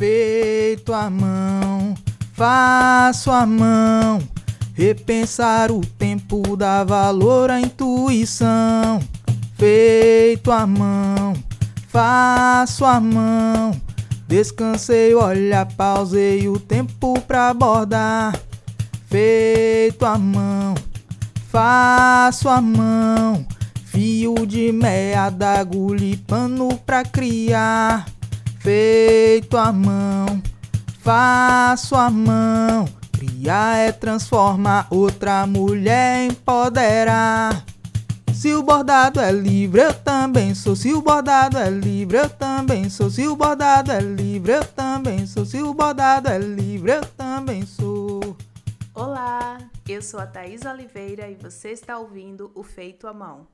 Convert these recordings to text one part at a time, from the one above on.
feito à mão, faço à mão. Repensar o tempo dá valor à intuição. Feito à mão, faço à mão. Descansei, olha, pausei o tempo pra bordar. Feito à mão, faço à mão. Fio de meada, agulha e pano pra criar. Feito à mão, faço à mão. Criar é transformar outra mulher, empoderar. Se o bordado é livre, eu também sou. Se o bordado é livre, eu também sou. Se o bordado é livre, eu também sou. Se o bordado é livre, eu também sou. Olá, eu sou a Thaís Oliveira e você está ouvindo o Feito à Mão.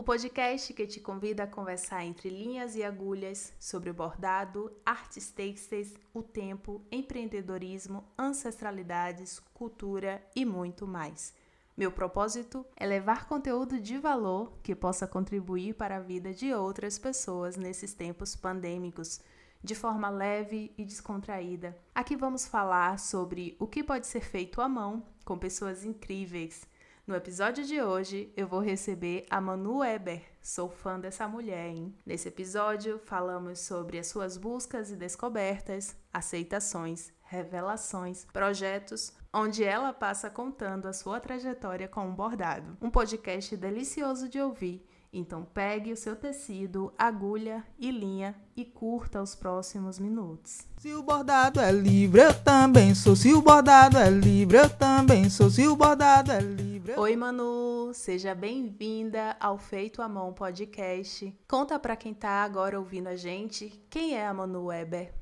O podcast que te convida a conversar entre linhas e agulhas sobre o bordado, artes têxteis, o tempo, empreendedorismo, ancestralidades, cultura e muito mais. Meu propósito é levar conteúdo de valor que possa contribuir para a vida de outras pessoas nesses tempos pandêmicos, de forma leve e descontraída. Aqui vamos falar sobre o que pode ser feito à mão com pessoas incríveis. No episódio de hoje, eu vou receber a Manu Weber. Sou fã dessa mulher, hein? Nesse episódio, falamos sobre as suas buscas e descobertas, aceitações, revelações, projetos, onde ela passa contando a sua trajetória com o bordado. Um podcast delicioso de ouvir. Então pegue o seu tecido, agulha e linha e curta os próximos minutos. Se o bordado é livre, eu também sou. Se o bordado é livre, eu também sou. Se o bordado é livre. Oi, Manu, seja bem-vinda ao Feito à Mão podcast. Conta para quem tá agora ouvindo a gente quem é a Manu Weber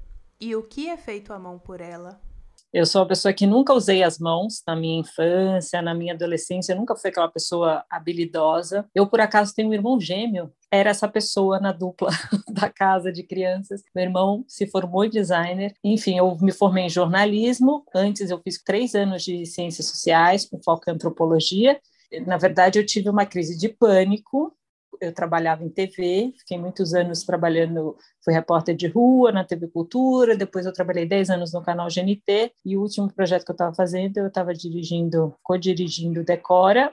e o que é feito à mão por ela. Eu sou uma pessoa que nunca usei as mãos na minha infância, na minha adolescência, nunca fui aquela pessoa habilidosa. Eu, por acaso, tenho um irmão gêmeo, era essa pessoa na dupla da casa de crianças. Meu irmão se formou em designer. Enfim, eu me formei em jornalismo. Antes, eu fiz três anos de ciências sociais, com foco em antropologia. Na verdade, eu tive uma crise de pânico eu trabalhava em TV, fiquei muitos anos trabalhando, fui repórter de rua na TV Cultura, depois eu trabalhei 10 anos no canal GNT, e o último projeto que eu estava fazendo, eu estava dirigindo, co-dirigindo Decora,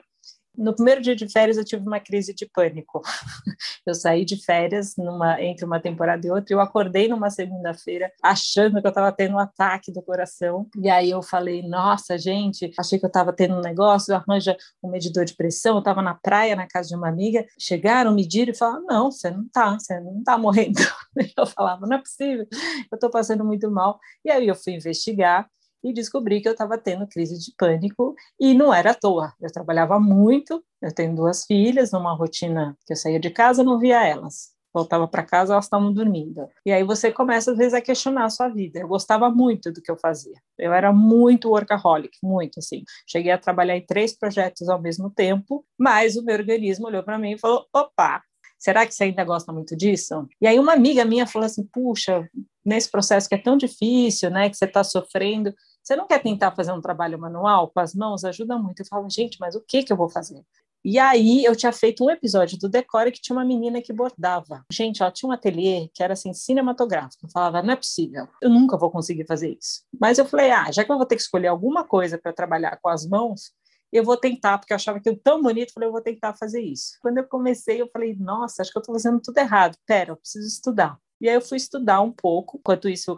no primeiro dia de férias eu tive uma crise de pânico. Eu saí de férias numa, entre uma temporada e outra, eu acordei numa segunda-feira achando que eu estava tendo um ataque do coração. E aí eu falei: "Nossa, gente, achei que eu estava tendo um negócio, arranja um medidor de pressão". Eu estava na praia na casa de uma amiga, chegaram, mediram e falaram: "Não, você não está, você não está morrendo". Eu falava: "Não é possível. Eu estou passando muito mal". E aí eu fui investigar e descobri que eu estava tendo crise de pânico e não era à toa. Eu trabalhava muito, eu tenho duas filhas, numa rotina que eu saía de casa, não via elas. Voltava para casa, elas estavam dormindo. E aí você começa às vezes a questionar a sua vida. Eu gostava muito do que eu fazia. Eu era muito workaholic, muito assim. Cheguei a trabalhar em três projetos ao mesmo tempo, mas o meu organismo olhou para mim e falou: "Opa, será que você ainda gosta muito disso? E aí uma amiga minha falou assim, puxa, nesse processo que é tão difícil, né, que você está sofrendo, você não quer tentar fazer um trabalho manual com as mãos? Ajuda muito. Eu falo, gente, mas o que, que eu vou fazer? E aí eu tinha feito um episódio do Decore que tinha uma menina que bordava. Gente, ela tinha um ateliê que era assim cinematográfico. Eu falava, não é possível, eu nunca vou conseguir fazer isso. Mas eu falei, ah, já que eu vou ter que escolher alguma coisa para trabalhar com as mãos, eu vou tentar, porque eu achava aquilo tão bonito, falei, eu vou tentar fazer isso. Quando eu comecei, eu falei, nossa, acho que eu estou fazendo tudo errado. Pera, eu preciso estudar. E aí eu fui estudar um pouco. Enquanto isso,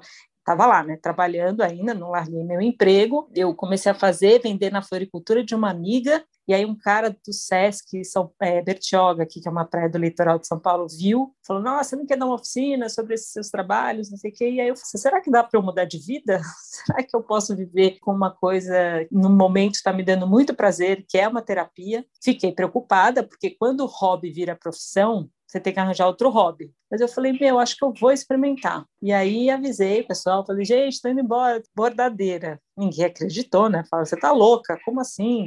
estava lá, né, trabalhando ainda, não larguei meu emprego. Eu comecei a fazer, vender na floricultura de uma amiga. E aí um cara do Sesc, São é, Bertioga, aqui, que é uma praia do litoral de São Paulo, viu, falou, nossa, você não quer dar uma oficina sobre esses seus trabalhos, não sei o quê. E aí eu falei, será que dá para eu mudar de vida? será que eu posso viver com uma coisa, no momento está me dando muito prazer, que é uma terapia? Fiquei preocupada, porque quando o hobby vira profissão, você tem que arranjar outro hobby. Mas eu falei, meu, acho que eu vou experimentar. E aí avisei o pessoal, falei, gente, estou indo embora, bordadeira. Ninguém acreditou, né? Fala, você tá louca, como assim?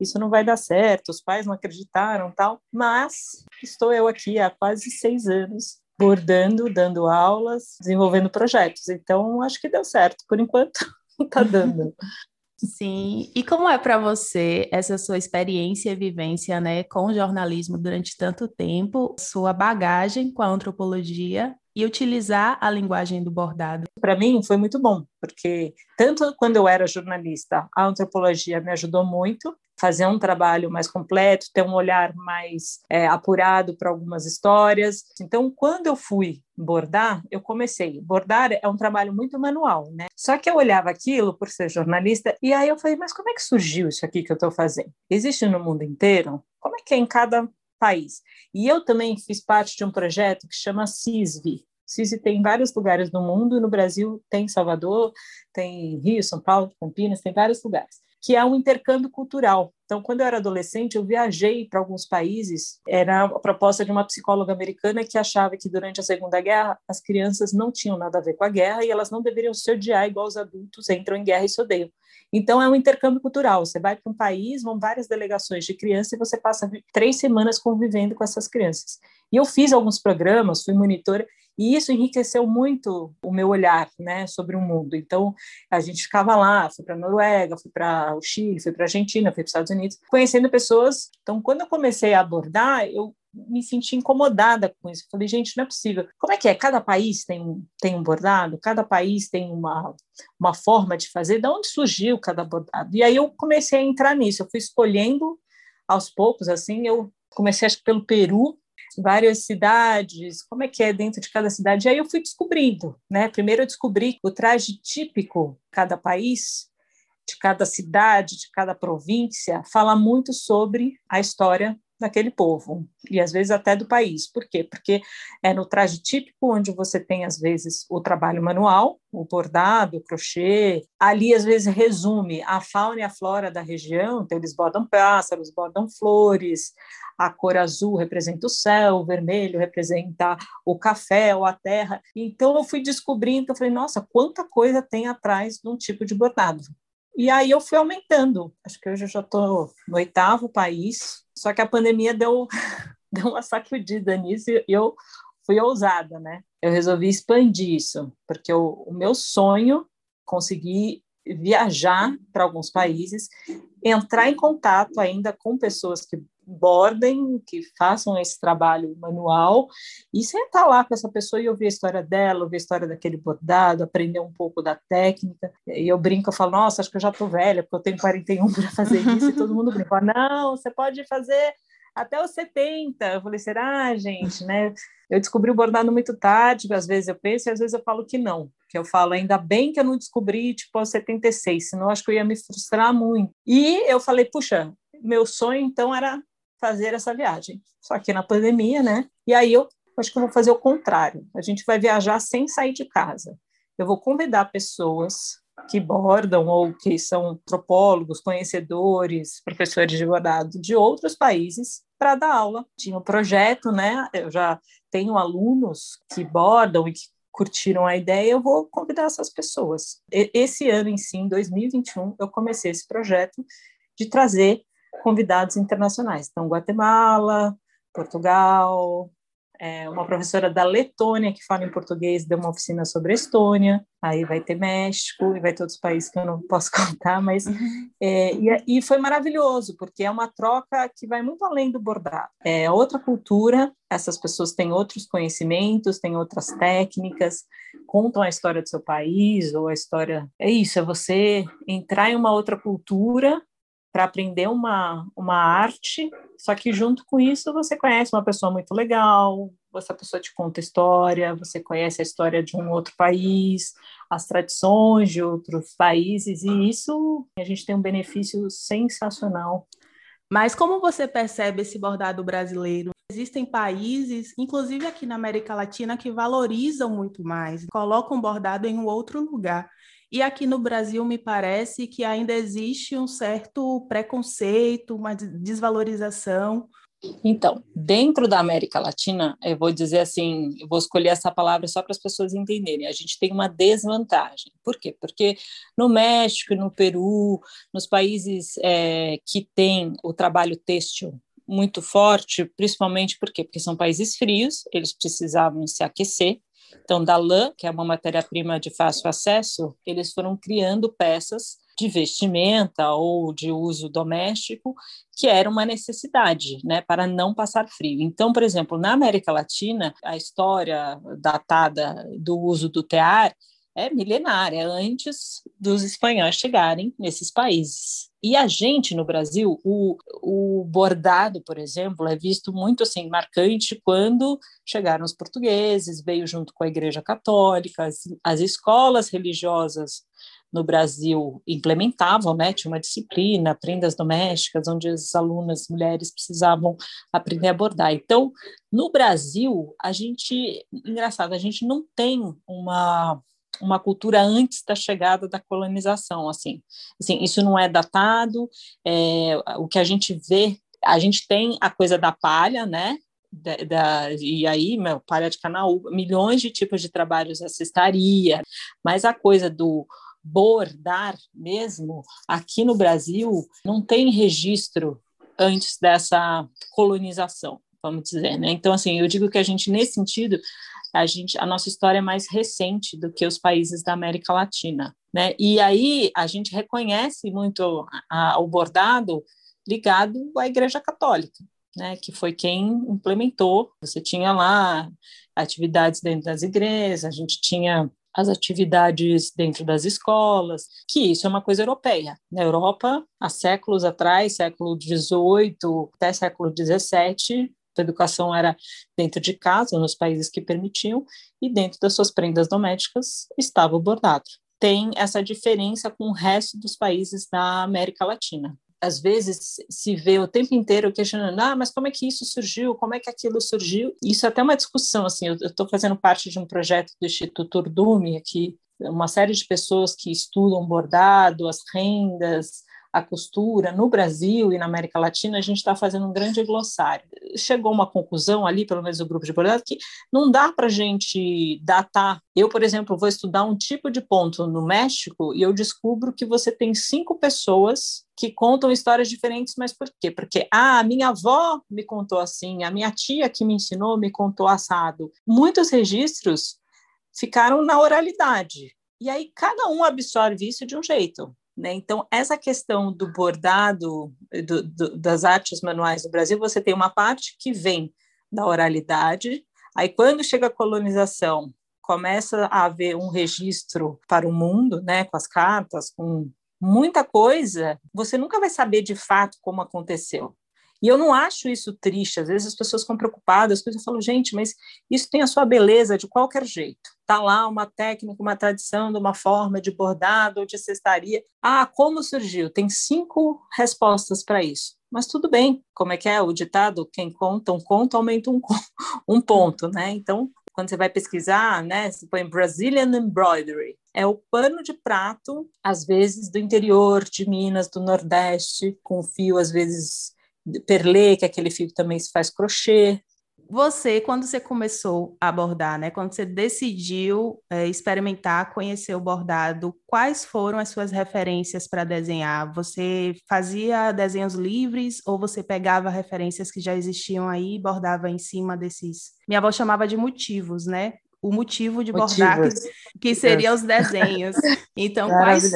Isso não vai dar certo, os pais não acreditaram, tal. Mas estou eu aqui há quase seis anos, bordando, dando aulas, desenvolvendo projetos. Então, acho que deu certo. Por enquanto, está dando. Sim. E como é para você essa sua experiência e vivência, né, com o jornalismo durante tanto tempo, sua bagagem com a antropologia e utilizar a linguagem do bordado? Para mim foi muito bom, porque tanto quando eu era jornalista, a antropologia me ajudou muito, fazer um trabalho mais completo, ter um olhar mais é, apurado para algumas histórias. Então, quando eu fui bordar, eu comecei. Bordar é um trabalho muito manual, né? Só que eu olhava aquilo por ser jornalista e aí eu falei, mas como é que surgiu isso aqui que eu estou fazendo? Existe no mundo inteiro? Como é que é em cada país? E eu também fiz parte de um projeto que chama CISV, CISI tem em vários lugares do mundo, no Brasil tem Salvador, tem Rio, São Paulo, Campinas, tem vários lugares que é um intercâmbio cultural. Então, quando eu era adolescente, eu viajei para alguns países. Era a proposta de uma psicóloga americana que achava que durante a Segunda Guerra as crianças não tinham nada a ver com a guerra e elas não deveriam se odiar igual os adultos entram em guerra e se odeiam. Então, é um intercâmbio cultural. Você vai para um país, vão várias delegações de crianças e você passa três semanas convivendo com essas crianças. E eu fiz alguns programas, fui monitora, e isso enriqueceu muito o meu olhar né, sobre o mundo. Então, a gente ficava lá, fui para a Noruega, fui para o Chile, fui para a Argentina, fui para os Estados Unidos, conhecendo pessoas. Então, quando eu comecei a abordar, eu me senti incomodada com isso. Falei, gente, não é possível. Como é que é? Cada país tem um, tem um bordado, cada país tem uma, uma forma de fazer. De onde surgiu cada bordado? E aí eu comecei a entrar nisso. Eu fui escolhendo aos poucos, assim. Eu comecei, acho que pelo Peru, várias cidades, como é que é dentro de cada cidade. E aí eu fui descobrindo, né? Primeiro eu descobri o traje típico de cada país, de cada cidade, de cada província, fala muito sobre a história daquele povo e às vezes até do país. Por quê? Porque é no traje típico onde você tem às vezes o trabalho manual, o bordado, o crochê. Ali às vezes resume a fauna e a flora da região. Então eles bordam pássaros, bordam flores. A cor azul representa o céu, o vermelho representa o café ou a terra. Então eu fui descobrindo, eu falei, nossa, quanta coisa tem atrás de um tipo de bordado. E aí eu fui aumentando. Acho que hoje eu já estou no oitavo país. Só que a pandemia deu, deu uma sacudida nisso e eu fui ousada, né? Eu resolvi expandir isso, porque o, meu sonho conseguir viajar para alguns países, entrar em contato ainda com pessoas que bordem, que façam esse trabalho manual e sentar lá com essa pessoa e ouvir a história dela, ouvir a história daquele bordado, aprender um pouco da técnica. E eu brinco, eu falo, nossa, acho que eu já estou velha, porque eu tenho 41 para fazer isso, e todo mundo brinca, não, você pode fazer até os 70. Eu falei, será, gente, né? Eu descobri o bordado muito tarde, às vezes eu penso e às vezes eu falo que não, que eu falo, ainda bem que eu não descobri, tipo, aos 76, senão acho que eu ia me frustrar muito. E eu falei, puxa, meu sonho então era fazer essa viagem. Só que na pandemia, né? E aí eu acho que eu vou fazer o contrário. A gente vai viajar sem sair de casa. Eu vou convidar pessoas que bordam ou que são antropólogos, conhecedores, professores de bordado de outros países para dar aula. Tinha um projeto, né? Eu já tenho alunos que bordam e que curtiram a ideia, eu vou convidar essas pessoas. Esse ano em si, em 2021, eu comecei esse projeto de trazer convidados internacionais. Então, Guatemala, Portugal, é, uma professora da Letônia que fala em português deu uma oficina sobre Estônia, aí vai ter México e vai ter outros países que eu não posso contar, mas é, e, e, foi maravilhoso porque é uma troca que vai muito além do bordado. É outra cultura, essas pessoas têm outros conhecimentos, têm outras técnicas, contam a história do seu país ou a história. É isso, é você entrar em uma outra cultura para aprender uma, uma arte, só que junto com isso você conhece uma pessoa muito legal, essa pessoa te conta história, você conhece a história de um outro país, as tradições de outros países, e isso a gente tem um benefício sensacional. Mas como você percebe esse bordado brasileiro? Existem países, inclusive aqui na América Latina, que valorizam muito mais, colocam o bordado em um outro lugar. E aqui no Brasil me parece que ainda existe um certo preconceito, uma desvalorização. Então, dentro da América Latina, eu vou dizer assim, eu vou escolher essa palavra só para as pessoas entenderem. A gente tem uma desvantagem. Por quê? Porque no México, no Peru, nos países é, que têm o trabalho têxtil muito forte, principalmente porque porque são países frios, eles precisavam se aquecer Então, da lã, que é uma matéria-prima de fácil acesso, eles foram criando peças de vestimenta ou de uso doméstico, que era uma necessidade, né, para não passar frio. Então, por exemplo, na América Latina, a história datada do uso do tear é milenária, antes dos espanhóis chegarem nesses países. E a gente, no Brasil, o, o bordado, por exemplo, é visto muito assim, marcante quando chegaram os portugueses, veio junto com a Igreja Católica, as, as escolas religiosas no Brasil implementavam, né, tinha uma disciplina, prendas domésticas, onde as alunas mulheres precisavam aprender a bordar. Então, no Brasil, a gente, engraçado, a gente não tem uma uma cultura antes da chegada da colonização, assim. assim isso não é datado, é, o que a gente vê, a gente tem a coisa da palha, né, da, da, e aí, meu, palha de canal, milhões de tipos de trabalhos a cestaria, mas a coisa do bordar mesmo, aqui no Brasil, não tem registro antes dessa colonização, vamos dizer, né? Então, assim, eu digo que a gente, nesse sentido, a gente, a nossa história é mais recente do que os países da América Latina, né? E aí a gente reconhece muito a, o bordado ligado à Igreja Católica, né? Que foi quem implementou. Você tinha lá atividades dentro das igrejas, a gente tinha as atividades dentro das escolas, que isso é uma coisa europeia. Na Europa, há séculos atrás, século XVIII até século XVII, a educação era dentro de casa, nos países que permitiam, e dentro das suas prendas domésticas estava o bordado. Tem essa diferença com o resto dos países da América Latina às vezes se vê o tempo inteiro questionando, ah, mas como é que isso surgiu? Como é que aquilo surgiu? Isso é até uma discussão, assim, eu estou fazendo parte de um projeto do Instituto Urdume, aqui, uma série de pessoas que estudam bordado, as rendas, a costura no Brasil e na América Latina, a gente está fazendo um grande glossário. Chegou uma conclusão ali, pelo menos do grupo de bordado, que não dá para a gente datar. Eu, por exemplo, vou estudar um tipo de ponto no México e eu descubro que você tem cinco pessoas que contam histórias diferentes, mas por quê? Porque ah, a minha avó me contou assim, a minha tia que me ensinou me contou assado. Muitos registros ficaram na oralidade. E aí cada um absorve isso de um jeito. Né? Então, essa questão do bordado, do, do, das artes manuais no Brasil, você tem uma parte que vem da oralidade, aí quando chega a colonização, começa a haver um registro para o mundo, né, com as cartas, com muita coisa, você nunca vai saber de fato como aconteceu. E eu não acho isso triste. Às vezes as pessoas ficam preocupadas, as pessoas falam, gente, mas isso tem a sua beleza de qualquer jeito. Está lá uma técnica, uma tradição de uma forma de bordado ou de cestaria. Ah, como surgiu? Tem cinco respostas para isso. Mas tudo bem, como é que é o ditado? Quem conta um conto aumenta um, um ponto, né? Então, quando você vai pesquisar, né, você põe Brazilian Embroidery, é o pano de prato, às vezes do interior de Minas, do Nordeste, com fio às vezes perlê, que é aquele fio que também se faz crochê. Você, quando você começou a bordar, né? Quando você decidiu é, experimentar, conhecer o bordado, quais foram as suas referências para desenhar? Você fazia desenhos livres ou você pegava referências que já existiam aí e bordava em cima desses? Minha avó chamava de motivos, né? O motivo de motivos. bordar, que, que seriam os desenhos. Então, quais,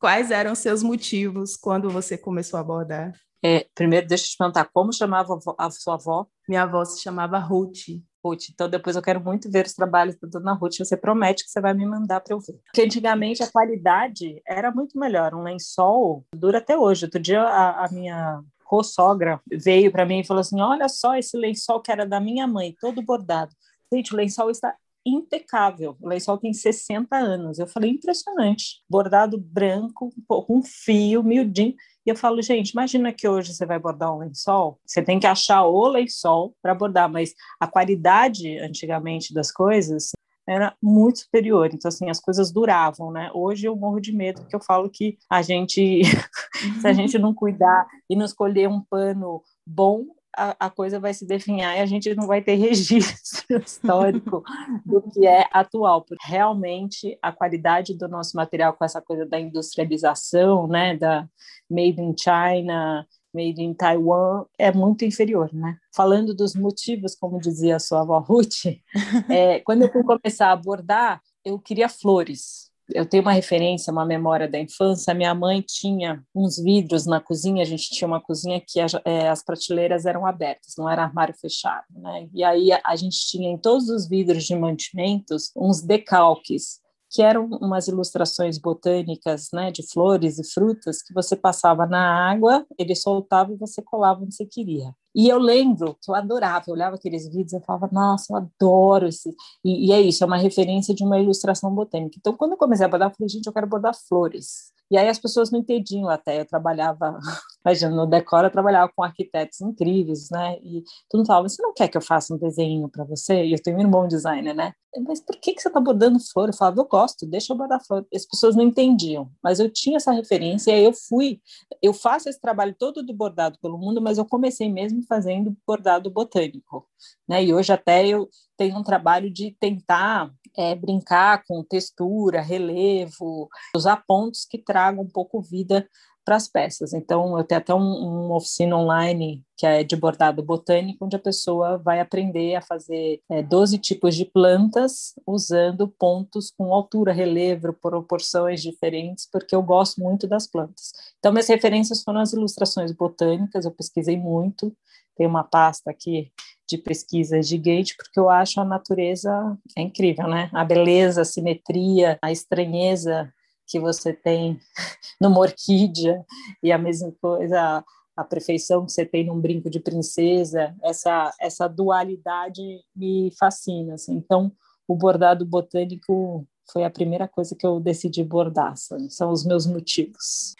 quais eram seus motivos quando você começou a bordar? É, primeiro, deixa eu te perguntar, como chamava a sua avó? Minha avó se chamava Ruth. Ruth, então depois eu quero muito ver os trabalhos da dona Ruth, você promete que você vai me mandar para eu ver. Porque antigamente a qualidade era muito melhor, um lençol dura até hoje. Outro dia a, a minha co-sogra veio para mim e falou assim, olha só esse lençol que era da minha mãe, todo bordado. Gente, o lençol está impecável. O lençol tem 60 anos. Eu falei, impressionante. Bordado branco, com fio, miudinho. E eu falo, gente, imagina que hoje você vai bordar um lençol, você tem que achar o lençol para bordar, mas a qualidade antigamente das coisas era muito superior. Então, assim, as coisas duravam, né? Hoje eu morro de medo, porque eu falo que a gente, se a gente não cuidar e não escolher um pano bom, a, a, coisa vai se definhar e a gente não vai ter registro histórico do que é atual, porque realmente a qualidade do nosso material com essa coisa da industrialização, né, da made in China, made in Taiwan é muito inferior, né? Falando dos motivos, como dizia a sua avó Ruth, é, quando eu fui começar a bordar, eu queria flores eu tenho uma referência, uma memória da infância. Minha mãe tinha uns vidros na cozinha. A gente tinha uma cozinha que a, é, as prateleiras eram abertas, não era armário fechado, né? E aí a, a gente tinha em todos os vidros de mantimentos uns decalques que eram umas ilustrações botânicas, né, de flores e frutas que você passava na água, ele soltava e você colava onde você queria. E eu lembro que eu adorava, eu olhava aqueles vídeos e falava, nossa, eu adoro esse. E, e, é isso, é uma referência de uma ilustração botânica. Então, quando eu comecei a bordar, eu falei, gente, eu quero bordar flores. E aí as pessoas não entendiam até. Eu trabalhava, imagina, no decor eu trabalhava com arquitetos incríveis, né? E todo mundo falava, você não quer que eu faça um desenho para você? E eu tenho um irmão designer, né? Mas por que, que você está bordando flor? Eu falava, eu gosto, deixa eu bordar flor. As pessoas não entendiam, mas eu tinha essa referência e aí eu fui. Eu faço esse trabalho todo do bordado pelo mundo, mas eu comecei mesmo fazendo bordado botânico, né? E hoje até eu tenho um trabalho de tentar é, brincar com textura, relevo, usar pontos que tragam um pouco vida para as peças. Então, eu tenho até um, uma oficina online que é de bordado botânico, onde a pessoa vai aprender a fazer é, 12 tipos de plantas usando pontos com altura, relevo, proporções diferentes, porque eu gosto muito das plantas. Então, minhas referências foram as ilustrações botânicas, eu pesquisei muito, tem uma pasta aqui de pesquisas de Gate, porque eu acho a natureza é incrível, né? A beleza, a simetria, a estranheza que você tem numa orquídea e a mesma coisa a perfeição que você tem num brinco de princesa, essa essa dualidade me fascina. Assim. Então, o bordado botânico foi a primeira coisa que eu decidi bordar. São os meus motivos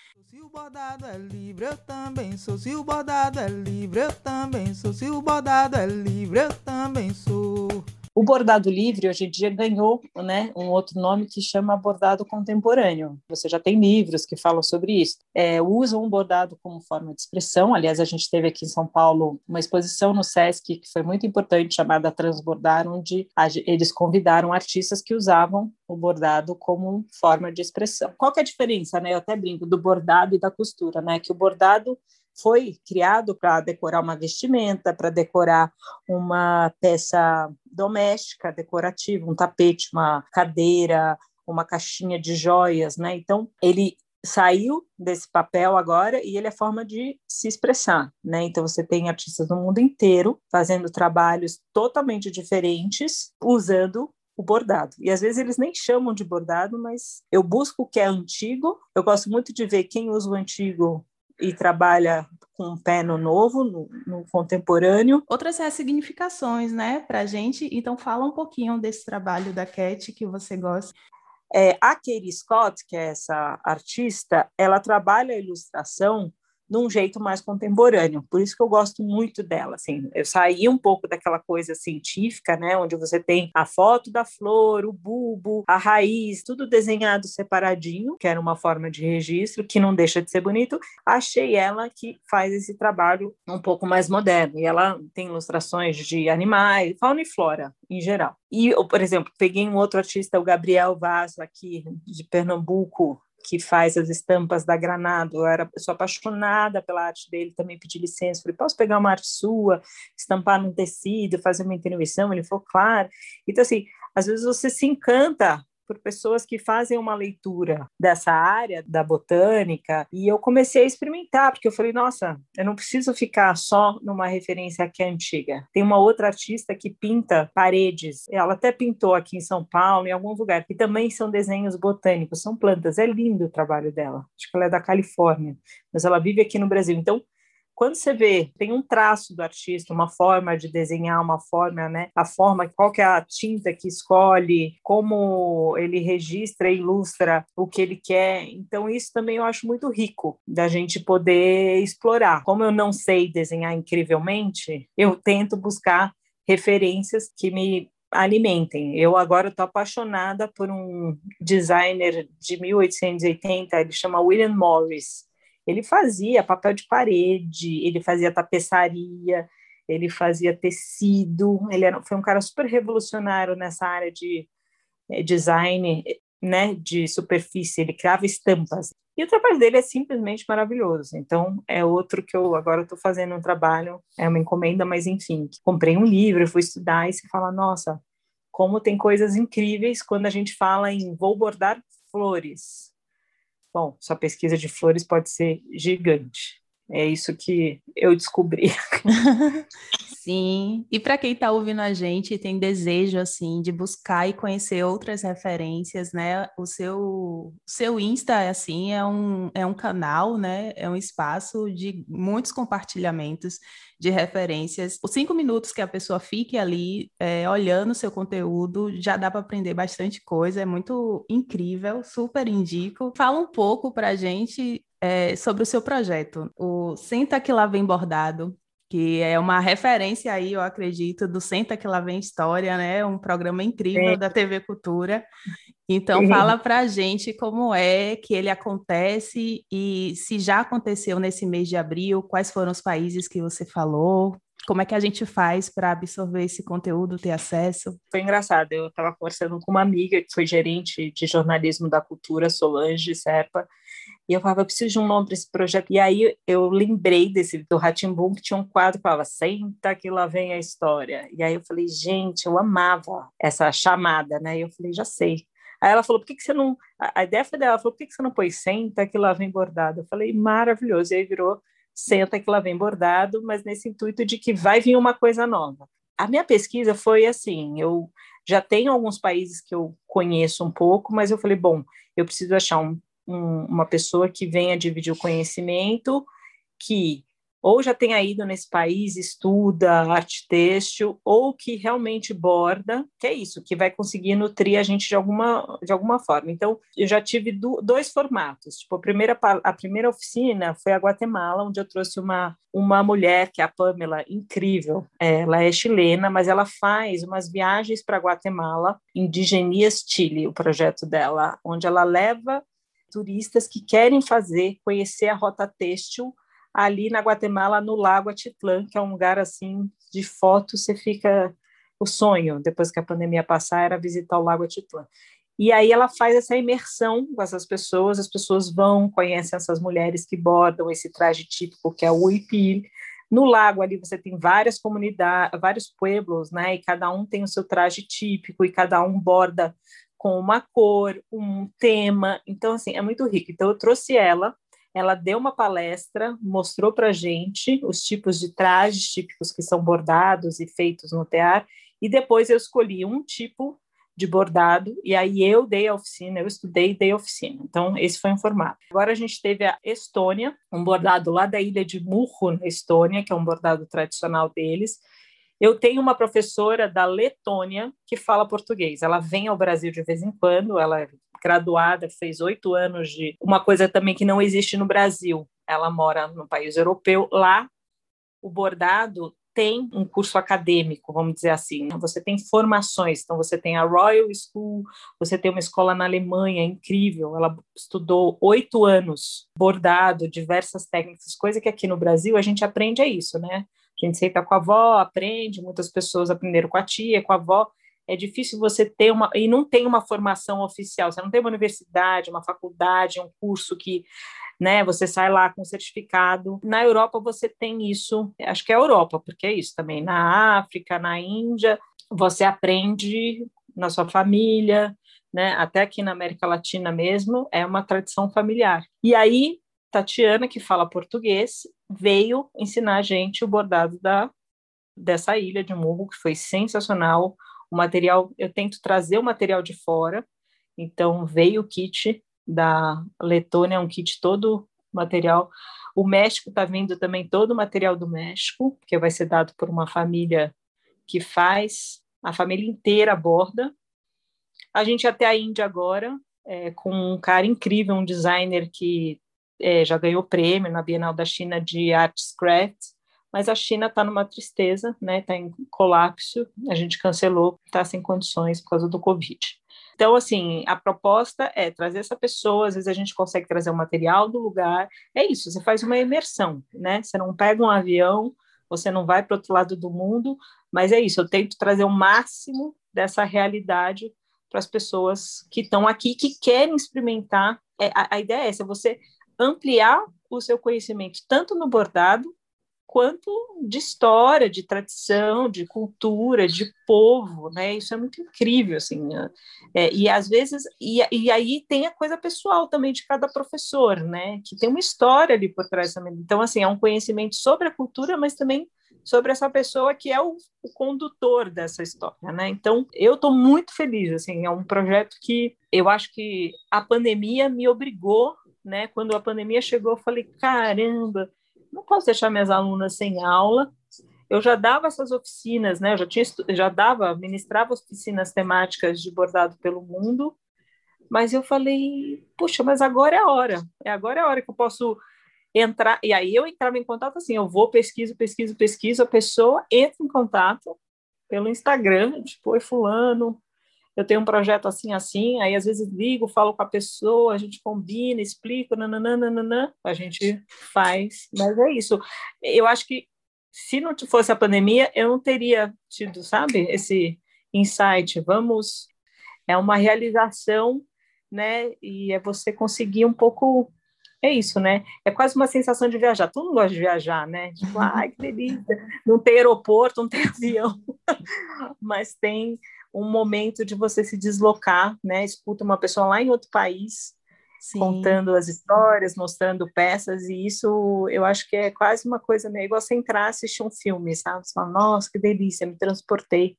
bordado é livre, eu também sou. Se o bordado é livre, eu também sou. Se o bordado é livre, eu também sou. O bordado livre hoje em dia ganhou né, um outro nome que chama bordado contemporâneo. Você já tem livros que falam sobre isso. É, usam o bordado como forma de expressão. Aliás, a gente teve aqui em São Paulo uma exposição no SESC que foi muito importante, chamada Transbordar, onde eles convidaram artistas que usavam o bordado como forma de expressão. Qual que é a diferença, né? Eu até brinco do bordado e da costura, né? Que o bordado foi criado para decorar uma vestimenta, para decorar uma peça doméstica, decorativa, um tapete, uma cadeira, uma caixinha de joias, né? Então, ele saiu desse papel agora e ele é forma de se expressar, né? Então você tem artistas do mundo inteiro fazendo trabalhos totalmente diferentes usando o bordado. E às vezes eles nem chamam de bordado, mas eu busco o que é antigo. Eu gosto muito de ver quem usa o antigo e trabalha com um pé no novo, no, no contemporâneo. Outras ressignificações, né, para a gente. Então, fala um pouquinho desse trabalho da Cat que você gosta. É, a Katie Scott, que é essa artista, ela trabalha a ilustração num jeito mais contemporâneo. Por isso que eu gosto muito dela, assim. Eu saí um pouco daquela coisa científica, né, onde você tem a foto da flor, o bulbo, a raiz, tudo desenhado separadinho, que era uma forma de registro que não deixa de ser bonito. Achei ela que faz esse trabalho um pouco mais moderno. E ela tem ilustrações de animais, fauna e flora em geral. E eu, por exemplo, peguei um outro artista, o Gabriel Vaz, aqui de Pernambuco, que faz as estampas da Granado. Eu era eu sou apaixonada pela arte dele, também pedi licença, falei, posso pegar uma arte sua, estampar num tecido, fazer uma intervenção? Ele falou, claro. Então, assim, às vezes você se encanta por pessoas que fazem uma leitura dessa área da botânica e eu comecei a experimentar, porque eu falei, nossa, eu não preciso ficar só numa referência que é antiga. Tem uma outra artista que pinta paredes, ela até pintou aqui em São Paulo, em algum lugar, que também são desenhos botânicos, são plantas. É lindo o trabalho dela. Acho que ela é da Califórnia, mas ela vive aqui no Brasil. Então, quando você vê, tem um traço do artista, uma forma de desenhar, uma forma, né? A forma, qual que é a tinta que escolhe, como ele registra e ilustra o que ele quer. Então, isso também eu acho muito rico da gente poder explorar. Como eu não sei desenhar incrivelmente, eu tento buscar referências que me alimentem. Eu agora estou apaixonada por um designer de 1880, ele chama William Morris ele fazia papel de parede, ele fazia tapeçaria, ele fazia tecido, ele era, foi um cara super revolucionário nessa área de é, design. né, de superfície, ele criava estampas. E o trabalho dele é simplesmente maravilhoso. Então, é outro que eu agora estou fazendo um trabalho, é uma encomenda, mas enfim, comprei um livro, fui estudar e se fala, nossa, como tem coisas incríveis quando a gente fala em vou bordar flores. Bom, sua pesquisa de flores pode ser gigante. É isso que eu descobri. Sim, e para quem está ouvindo a gente tem desejo assim de buscar e conhecer outras referências, né? O seu seu Insta assim é um, é um canal, né? É um espaço de muitos compartilhamentos de referências. Os cinco minutos que a pessoa fique ali é, olhando o seu conteúdo já dá para aprender bastante coisa. É muito incrível, super indico. Fala um pouco para a gente é, sobre o seu projeto, o Senta que lá vem bordado que é uma referência aí, eu acredito, do Senta que lá vem história, né? Um programa incrível é. da TV Cultura. Então é. fala para a gente como é que ele acontece e se já aconteceu nesse mês de abril, quais foram os países que você falou, como é que a gente faz para absorver esse conteúdo, ter acesso? Foi engraçado, eu estava conversando com uma amiga que foi gerente de jornalismo da cultura, Solange Serpa, e eu falava, eu preciso de um nome para esse projeto. E aí eu lembrei desse do Ratimbum, que tinha um quadro que falava, senta que lá vem a história. E aí eu falei, gente, eu amava essa chamada, né? E eu falei, já sei. Aí ela falou, por que, que você não... A ideia foi dela, ela falou, por que, que você não põe senta que lá vem bordado? Eu falei, maravilhoso. E aí virou senta que lá vem bordado, mas nesse intuito de que vai vir uma coisa nova. A minha pesquisa foi assim, eu já tenho alguns países que eu conheço um pouco, mas eu falei, bom, eu preciso achar um um, uma pessoa que venha dividir o conhecimento, que ou já tenha ido nesse país, estuda arte têxtil, ou que realmente borda, que é isso, que vai conseguir nutrir a gente de alguma, de alguma forma. Então, eu já tive do, dois formatos. Tipo, a primeira, a primeira oficina foi a Guatemala, onde eu trouxe uma, uma mulher, que é a Pamela, incrível. Ela é chilena, mas ela faz umas viagens para Guatemala, Indigenias Chile, o projeto dela, onde ela leva turistas que querem fazer, conhecer a rota têxtil ali na Guatemala, no Lago Atitlã, que é um lugar assim de foto, você fica o sonho, depois que a pandemia passar, era visitar o Lago Atitlã. E aí ela faz essa imersão com essas pessoas, as pessoas vão, conhecem essas mulheres que bordam esse traje típico que é o uipil. No lago ali você tem várias comunidades, vários pueblos, né? E cada um tem o seu traje típico e cada um borda com uma cor, um tema. Então, assim, é muito rico. Então, eu trouxe ela, ela deu uma palestra, mostrou para gente os tipos de trajes típicos que são bordados e feitos no tear, e depois eu escolhi um tipo de bordado, e aí eu dei a oficina, eu estudei e dei a oficina. Então, esse foi um formato. Agora a gente teve a Estônia, um bordado lá da ilha de Murro, na Estônia, que é um bordado tradicional deles, eu tenho uma professora da Letônia que fala português. Ela vem ao Brasil de vez em quando, ela é graduada, fez oito anos de uma coisa também que não existe no Brasil. Ela mora no país europeu. Lá, o bordado tem um curso acadêmico, vamos dizer assim. Né? Você tem formações, então você tem a Royal School, você tem uma escola na Alemanha incrível. Ela estudou oito anos bordado, diversas técnicas, coisa que aqui no Brasil a gente aprende é isso, né? A gente senta com a avó, aprende, muitas pessoas aprenderam com a tia, com a avó. É difícil você ter uma. E não tem uma formação oficial, você não tem uma universidade, uma faculdade, um curso que né, você sai lá com certificado. Na Europa você tem isso, acho que é a Europa, porque é isso também. Na África, na Índia, você aprende na sua família, né, até aqui na América Latina mesmo, é uma tradição familiar. E aí Tatiana, que fala português, veio ensinar a gente o bordado da, dessa ilha de Murro, que foi sensacional. O material, eu tento trazer o material de fora, então veio o kit da Letônia, um kit todo material. O México está vindo também todo o material do México, que vai ser dado por uma família que faz, a família inteira borda. A gente até a Índia agora, é, com um cara incrível, um designer que é, já ganhou prêmio na Bienal da China de Arts Craft, mas a China está numa tristeza, né? Está em colapso. A gente cancelou, está sem condições por causa do Covid. Então, assim, a proposta é trazer essa pessoa, às vezes a gente consegue trazer o material do lugar. É isso, você faz uma imersão, né? Você não pega um avião, você não vai para outro lado do mundo, mas é isso, eu tento trazer o máximo dessa realidade para as pessoas que estão aqui, que querem experimentar. É, a, a ideia é essa, você ampliar o seu conhecimento, tanto no bordado, quanto de história, de tradição, de cultura, de povo, né? Isso é muito incrível, assim. Né? É, e às vezes, e, e aí tem a coisa pessoal também de cada professor, né? Que tem uma história ali por trás também. Então, assim, é um conhecimento sobre a cultura, mas também sobre essa pessoa que é o, o condutor dessa história, né? Então, eu estou muito feliz, assim, é um projeto que eu acho que a pandemia me obrigou, né? Quando a pandemia chegou, eu falei, caramba, não posso deixar minhas alunas sem aula. Eu já dava essas oficinas, né? Eu já tinha, já dava, ministrava oficinas temáticas de bordado pelo mundo, mas eu falei, puxa, mas agora é a hora, é agora é a hora que eu posso entrar, e aí eu entrava em contato assim, eu vou, pesquiso, pesquiso, pesquiso, a pessoa entra em contato pelo Instagram, tipo, oi fulano, eu tenho um projeto assim, assim, aí às vezes ligo, falo com a pessoa, a gente combina, explico, nananana, a gente faz, mas é isso. Eu acho que se não fosse a pandemia, eu não teria tido, sabe, esse insight, vamos, é uma realização, né, e é você conseguir um pouco é isso, né? É quase uma sensação de viajar. Todo mundo gosta de viajar, né? Tipo, ai, que delícia. Não tem aeroporto, não tem avião, mas tem um momento de você se deslocar, né? Escuta uma pessoa lá em outro país Sim. contando as histórias, mostrando peças, e isso eu acho que é quase uma coisa meio igual você entrar assistir um filme, sabe? Você fala, nossa, que delícia, me transportei,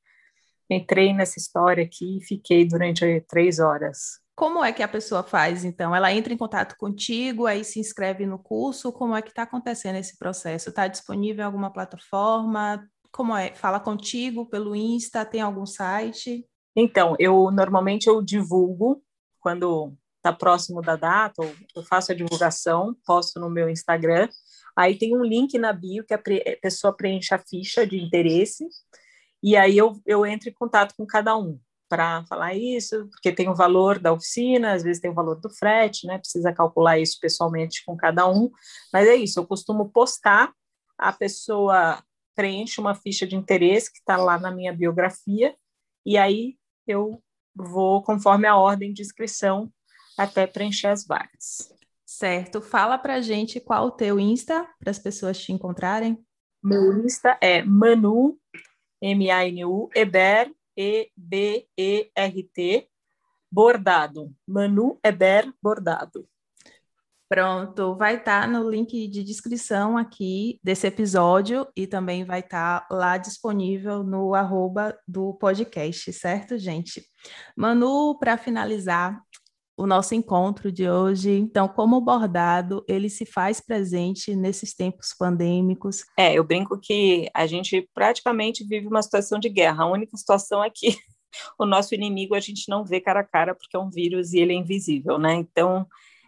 entrei nessa história aqui e fiquei durante três horas. Como é que a pessoa faz, então? Ela entra em contato contigo, aí se inscreve no curso? Como é que está acontecendo esse processo? Está disponível em alguma plataforma? Como é? Fala contigo pelo Insta? Tem algum site? Então, eu normalmente eu divulgo quando está próximo da data, eu faço a divulgação, posto no meu Instagram. Aí tem um link na bio que a pessoa preenche a ficha de interesse, e aí eu, eu entro em contato com cada um para falar isso, porque tem o valor da oficina, às vezes tem o valor do frete, né? Precisa calcular isso pessoalmente com cada um, mas é isso, eu costumo postar, a pessoa preenche uma ficha de interesse que está lá na minha biografia, e aí eu vou conforme a ordem de inscrição até preencher as vagas. Certo. Fala para gente qual o teu Insta, para as pessoas te encontrarem. Meu Insta é Manu, M-A-N-U, Eber, e-B-E-R-T, bordado. Manu Eber Bordado. Pronto, vai estar tá no link de descrição aqui desse episódio e também vai estar tá lá disponível no arroba do podcast, certo, gente? Manu, para finalizar, o nosso encontro de hoje. Então, como bordado, ele se faz presente nesses tempos pandêmicos? É, eu brinco que a gente praticamente vive uma situação de guerra. A única situação é que o nosso inimigo a gente não vê cara a cara porque é um vírus e ele é invisível, né? Então,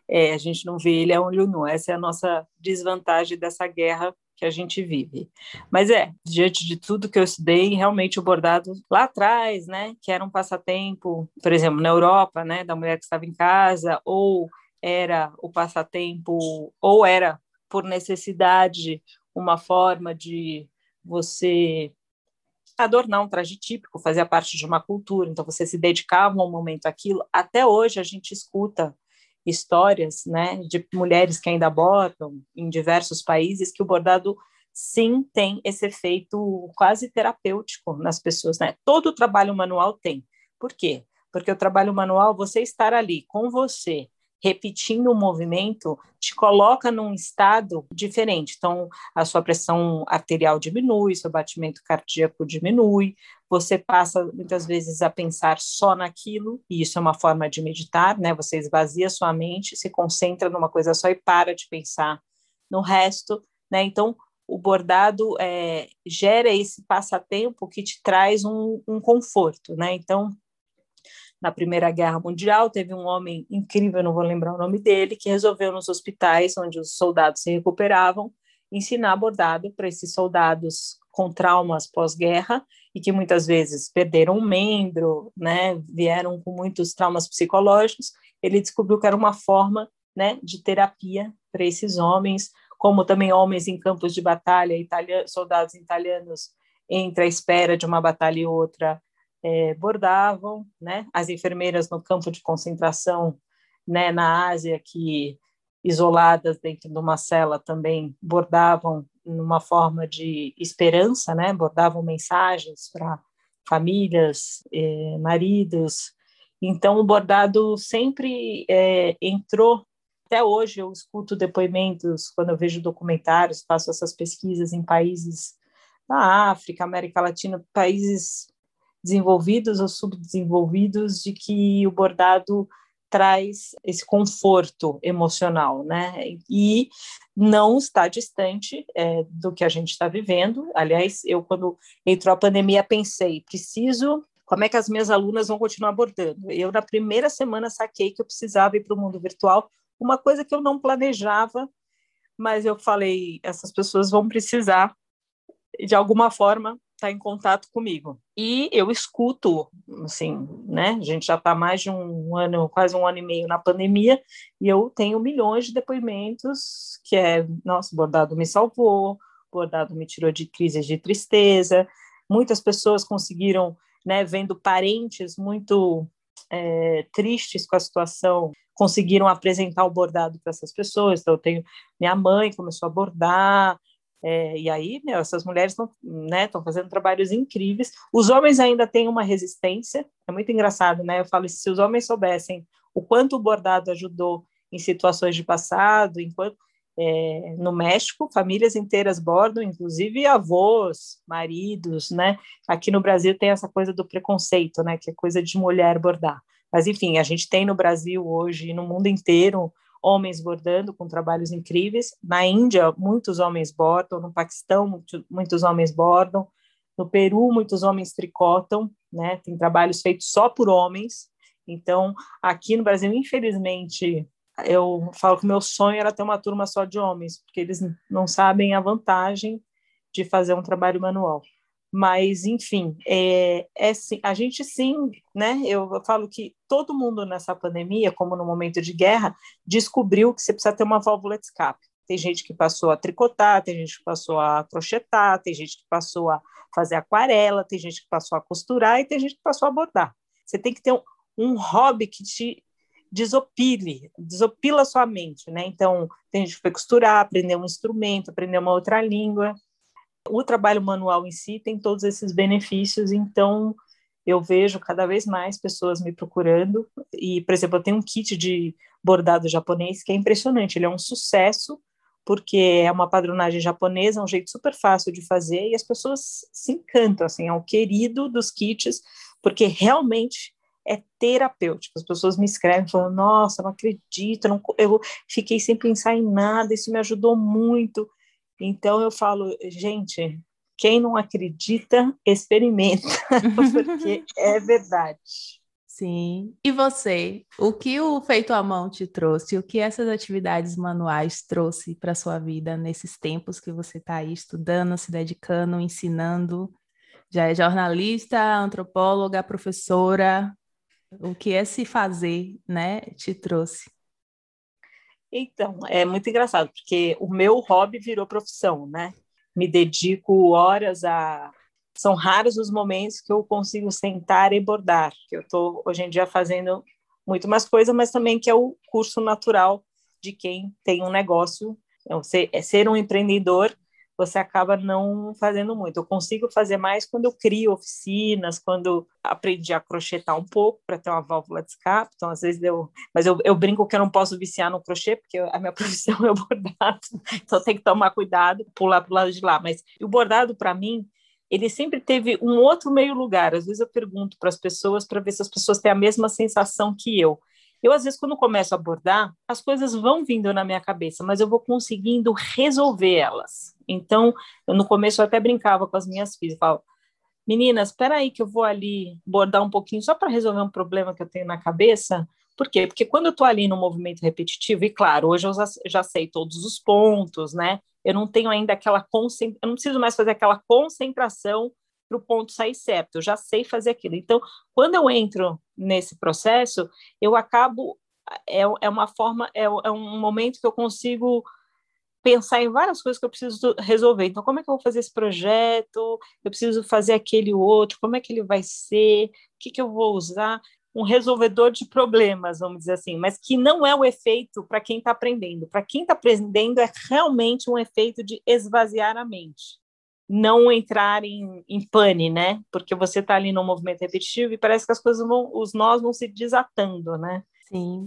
é, a gente não vê ele a olho nu. Essa é a nossa desvantagem dessa guerra que a gente vive. Mas é, diante de tudo que eu estudei, realmente o bordado lá atrás, né, que era um passatempo, por exemplo, na Europa, né, da mulher que estava em casa, ou era o passatempo, ou era por necessidade uma forma de você adornar um traje típico, fazia parte de uma cultura, então você se dedicava um momento àquilo. Até hoje a gente escuta histórias, né, de mulheres que ainda bordam em diversos países, que o bordado sim tem esse efeito quase terapêutico nas pessoas, né? Todo trabalho manual tem. Por quê? Porque o trabalho manual, você estar ali com você, repetindo o movimento te coloca num estado diferente. Então, a sua pressão arterial diminui, seu batimento cardíaco diminui, você passa muitas vezes a pensar só naquilo, e isso é uma forma de meditar, né? Você esvazia sua mente, se concentra numa coisa só e para de pensar no resto, né? Então, o bordado é, gera esse passatempo que te traz um, um conforto, né? Então, na Primeira Guerra Mundial, teve um homem incrível, não vou lembrar o nome dele, que resolveu nos hospitais onde os soldados se recuperavam ensinar bordado para esses soldados com traumas pós-guerra e que muitas vezes perderam um membro, né, vieram com muitos traumas psicológicos. Ele descobriu que era uma forma, né, de terapia para esses homens, como também homens em campos de batalha, soldados italianos entre a espera de uma batalha e outra é, bordavam, né? As enfermeiras no campo de concentração, né, na Ásia, que isoladas dentro de uma cela também bordavam numa forma de esperança, né? Bordavam mensagens para famílias, eh, maridos. Então o bordado sempre eh, entrou. Até hoje eu escuto depoimentos quando eu vejo documentários, faço essas pesquisas em países da África, América Latina, países desenvolvidos ou subdesenvolvidos, de que o bordado traz esse conforto emocional, né? E não está distante é, do que a gente está vivendo. Aliás, eu quando entrou a pandemia pensei, preciso como é que as minhas alunas vão continuar abordando? Eu na primeira semana saquei que eu precisava ir para o mundo virtual, uma coisa que eu não planejava, mas eu falei, essas pessoas vão precisar de alguma forma está em contato comigo. E eu escuto, assim, né? A gente já está mais de um ano, quase um ano e meio na pandemia, e eu tenho milhões de depoimentos que é, nossa, bordado me salvou, bordado me tirou de crises de tristeza. Muitas pessoas conseguiram, né, vendo parentes muito é, tristes com a situação, conseguiram apresentar o bordado para essas pessoas. Então, eu tenho minha mãe começou a bordar, é, e aí, meu, essas mulheres estão né, fazendo trabalhos incríveis. Os homens ainda têm uma resistência, é muito engraçado, né? Eu falo, se os homens soubessem o quanto o bordado ajudou em situações de passado, enquanto é, no México, famílias inteiras bordam, inclusive avós, maridos, né? Aqui no Brasil tem essa coisa do preconceito, né? Que é coisa de mulher bordar. Mas, enfim, a gente tem no Brasil hoje, no mundo inteiro, homens bordando com trabalhos incríveis. Na Índia, muitos homens bordam, no Paquistão, muitos homens bordam, no Peru, muitos homens tricotam, né? Tem trabalhos feitos só por homens. Então, aqui no Brasil, infelizmente, eu falo que meu sonho era ter uma turma só de homens, porque eles não sabem a vantagem de fazer um trabalho manual. Mas, enfim, é, é a gente sim, né? Eu, eu falo que todo mundo nessa pandemia, como no momento de guerra, descobriu que você precisa ter uma válvula de escape. Tem gente que passou a tricotar, tem gente que passou a crochetar, tem gente que passou a fazer aquarela, tem gente que passou a costurar e tem gente que passou a bordar. Você tem que ter um, um hobby que te desopile, desopila sua mente, né? Então, tem gente que foi costurar, aprender um instrumento, aprender uma outra língua o trabalho manual em si tem todos esses benefícios, então eu vejo cada vez mais pessoas me procurando. E, por exemplo, eu tenho um kit de bordado japonês que é impressionante, ele é um sucesso, porque é uma padronagem japonesa, é um jeito super fácil de fazer, e as pessoas se encantam, assim, é o querido dos kits, porque realmente é terapêutico. As pessoas me escrevem falando, nossa, não acredito, não, eu fiquei sem pensar em nada, isso me ajudou muito. Então eu falo, gente, quem não acredita, experimenta, porque é verdade. Sim. E você, o que o feito à mão te trouxe? O que essas atividades manuais trouxe para sua vida nesses tempos que você está aí estudando, se dedicando, ensinando? Já é jornalista, antropóloga, professora. O que esse fazer, né, te trouxe? Então, é muito engraçado, porque o meu hobby virou profissão, né? Me dedico horas a. São raros os momentos que eu consigo sentar e bordar, que eu estou hoje em dia fazendo muito mais coisa, mas também que é o curso natural de quem tem um negócio. Então, ser, é ser um empreendedor você acaba não fazendo muito. Eu consigo fazer mais quando eu crio oficinas, quando aprendi a crochetar um pouco para ter uma válvula de escape. Então, às vezes eu. Mas eu, eu brinco que eu não posso viciar no crochê, porque a minha profissão é o bordado. Então, tem que tomar cuidado, pular para o lado de lá. Mas o bordado, para mim, ele sempre teve um outro meio lugar. Às vezes eu pergunto para as pessoas para ver se as pessoas têm a mesma sensação que eu. Eu, às vezes, quando começo a abordar, as coisas vão vindo na minha cabeça, mas eu vou conseguindo resolver elas. Então, eu, no começo eu até brincava com as minhas filhas, falava, meninas, espera aí que eu vou ali bordar um pouquinho só para resolver um problema que eu tenho na cabeça. Por quê? Porque quando eu estou ali no movimento repetitivo, e claro, hoje eu já, já sei todos os pontos, né? Eu não tenho ainda aquela concentração, eu não preciso mais fazer aquela concentração para o ponto sair certo, eu já sei fazer aquilo. Então, quando eu entro nesse processo, eu acabo, é, é uma forma, é, é um momento que eu consigo pensar em várias coisas que eu preciso resolver. Então, como é que eu vou fazer esse projeto? Eu preciso fazer aquele outro, como é que ele vai ser? O que, que eu vou usar? Um resolvedor de problemas, vamos dizer assim, mas que não é o efeito para quem está aprendendo. Para quem está aprendendo, é realmente um efeito de esvaziar a mente não entrar em, em pane, né? Porque você está ali num movimento repetitivo e parece que as coisas vão, os nós vão se desatando, né? Sim.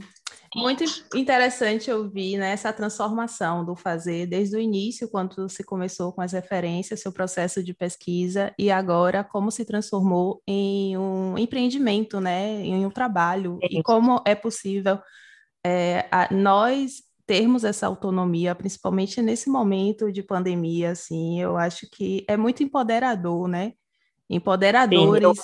Muito interessante ouvir né, essa transformação do fazer desde o início, quando você começou com as referências, seu processo de pesquisa, e agora como se transformou em um empreendimento, né, em um trabalho, é e como é possível é, a, nós termos essa autonomia, principalmente nesse momento de pandemia, assim, eu acho que é muito empoderador, né? Empoderadores, Sim,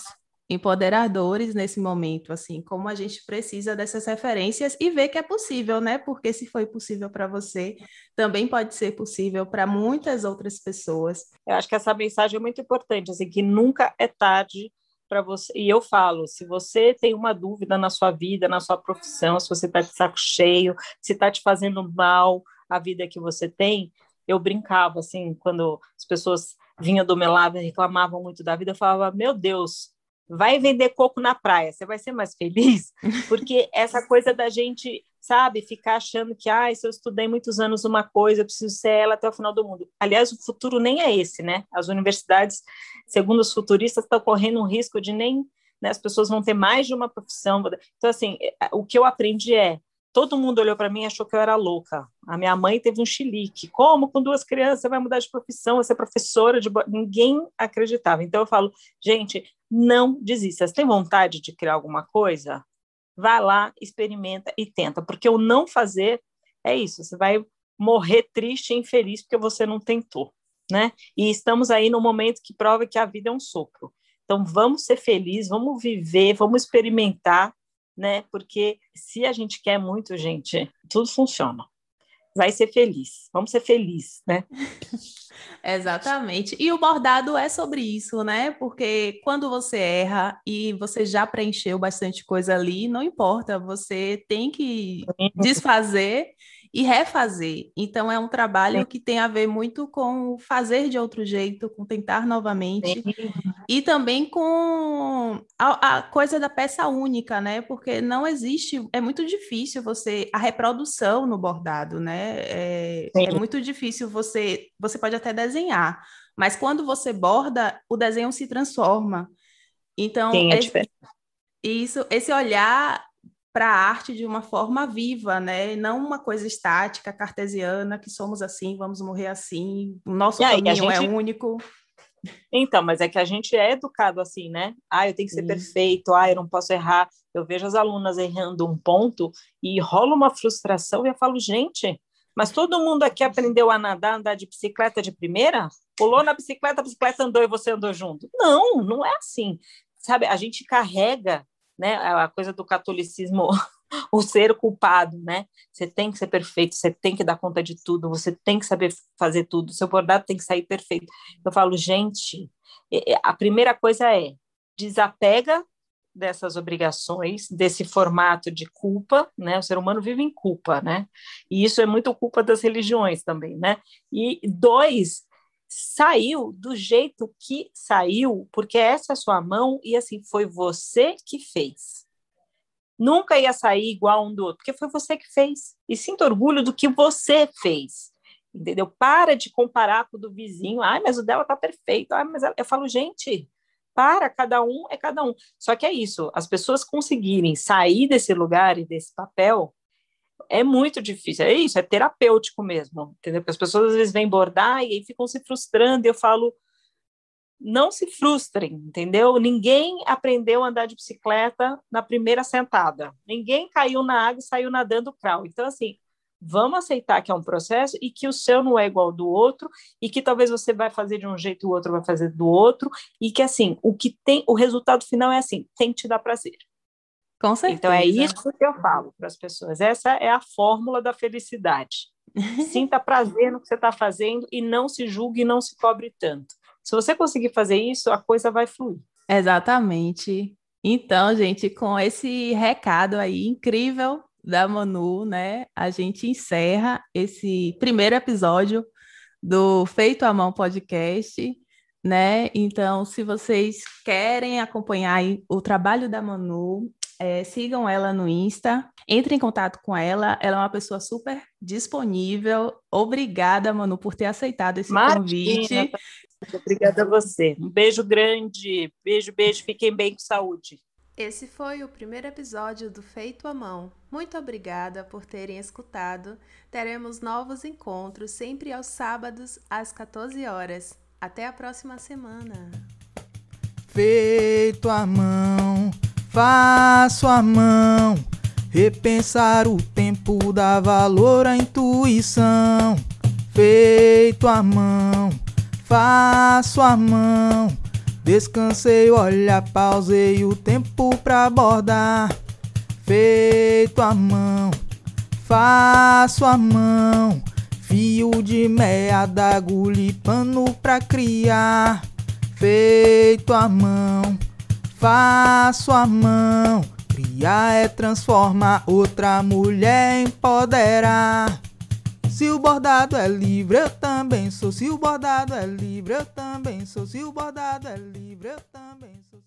eu... empoderadores nesse momento, assim, como a gente precisa dessas referências e ver que é possível, né? Porque se foi possível para você, também pode ser possível para muitas outras pessoas. Eu acho que essa mensagem é muito importante, assim, que nunca é tarde para você. E eu falo, se você tem uma dúvida na sua vida, na sua profissão, se você está de saco cheio, se está te fazendo mal a vida que você tem, eu brincava assim, quando as pessoas vinham do meu lado e reclamavam muito da vida, eu falava, meu Deus, vai vender coco na praia, você vai ser mais feliz? Porque essa coisa da gente sabe? Ficar achando que, ah, se eu estudei muitos anos uma coisa, eu preciso ser ela até o final do mundo. Aliás, o futuro nem é esse, né? As universidades, segundo os futuristas, estão correndo um risco de nem, né, as pessoas vão ter mais de uma profissão. Então, assim, é, o que eu aprendi é, todo mundo olhou para mim e achou que eu era louca. A minha mãe teve um chilique. Como com duas crianças você vai mudar de profissão, vai ser professora de... Ninguém acreditava. Então, eu falo, gente, não desista. Você tem vontade de criar alguma coisa? Vá lá, experimenta e tenta, porque o não fazer é isso, você vai morrer triste e infeliz porque você não tentou, né? E estamos aí no momento que prova que a vida é um sopro. Então vamos ser felizes, vamos viver, vamos experimentar, né? Porque se a gente quer muito, gente, tudo funciona. Vai ser feliz. Vamos ser felizes, né? Exatamente. E o bordado é sobre isso, né? Porque quando você erra e você já preencheu bastante coisa ali, não importa, você tem que desfazer e refazer. Então, é um trabalho que tem a ver muito com fazer de outro jeito, com tentar novamente, Sim. e também com a, a, coisa da peça única, né? Porque não existe, é muito difícil você, a reprodução no bordado, né? É, é muito difícil você, você pode até desenhar, mas quando você borda, o desenho se transforma. Então, Sim, é esse, isso, esse olhar para a arte de uma forma viva, né? Não uma coisa estática, cartesiana, que somos assim, vamos morrer assim, o nosso aí, caminho é gente... é único. Então, mas é que a gente é educado assim, né? Ah, eu tenho que ser Sim. perfeito, ah, eu não posso errar. Eu vejo as alunas errando um ponto e rola uma frustração e eu falo, gente, mas todo mundo aqui aprendeu a nadar, andar de bicicleta de primeira? Pulou na bicicleta, a bicicleta andou e você andou junto? Não, não é assim. Sabe, a gente carrega né, a coisa do catolicismo, o ser culpado, né? Você tem que ser perfeito, você tem que dar conta de tudo, você tem que saber fazer tudo, seu bordado tem que sair perfeito. Eu falo, gente, a primeira coisa é desapega dessas obrigações, desse formato de culpa, né? O ser humano vive em culpa, né? E isso é muito culpa das religiões também, né? E dois, saiu do jeito que saiu, porque essa é a sua mão e assim foi você que fez. Nunca ia sair igual um do outro, porque foi você que fez. E sinta orgulho do que você fez. Entendeu? Para de comparar com o do vizinho. Ai, mas o dela tá perfeito. Ai, mas eu falo, gente, para, cada um é cada um. Só que é isso, as pessoas conseguirem sair desse lugar e desse papel é muito difícil. É isso, é terapêutico mesmo, entendeu? Porque as pessoas às vezes vêm bordar e aí ficam se frustrando. E eu falo, não se frustrem, entendeu? Ninguém aprendeu a andar de bicicleta na primeira sentada. Ninguém caiu na água e saiu nadando crawl. Então, assim, vamos aceitar que é um processo e que o seu não é igual ao do outro e que talvez você vai fazer de um jeito e o outro vai fazer do outro e que assim o que tem o resultado final é assim tem que te dar prazer com certeza. Então é isso que eu falo para as pessoas. Essa é a fórmula da felicidade. Sinta prazer no que você está fazendo e não se julgue e não se cobre tanto. Se você conseguir fazer isso, a coisa vai fluir. Exatamente. Então, gente, com esse recado aí incrível da Manu, né, a gente encerra esse primeiro episódio do Feito à Mão podcast, né? Então, se vocês querem acompanhar o trabalho da Manu, é, sigam ela no Insta, entrem em contato com ela. Ela é uma pessoa super disponível. Obrigada, Manu, por ter aceitado esse Imagina, convite. Obrigada a você. Um beijo grande. Beijo, beijo. Fiquem bem com saúde. Esse foi o primeiro episódio do Feito à Mão. Muito obrigada por terem escutado. Teremos novos encontros sempre aos sábados às 14 horas. Até a próxima semana. Feito à mão, faço a mão. Repensar o tempo dá valor à intuição. Feito à mão, faço a mão. Descansei, olha, pausei o tempo pra abordar. Feito a mão, faço a mão. Fio de meia da agulha pano pra criar. Feito a mão, faço a mão. Criar é transformar outra mulher empoderar. Se o bordado é livre, eu também sou. Se o bordado é livre, eu também sou. Se o bordado é livre, eu também sou.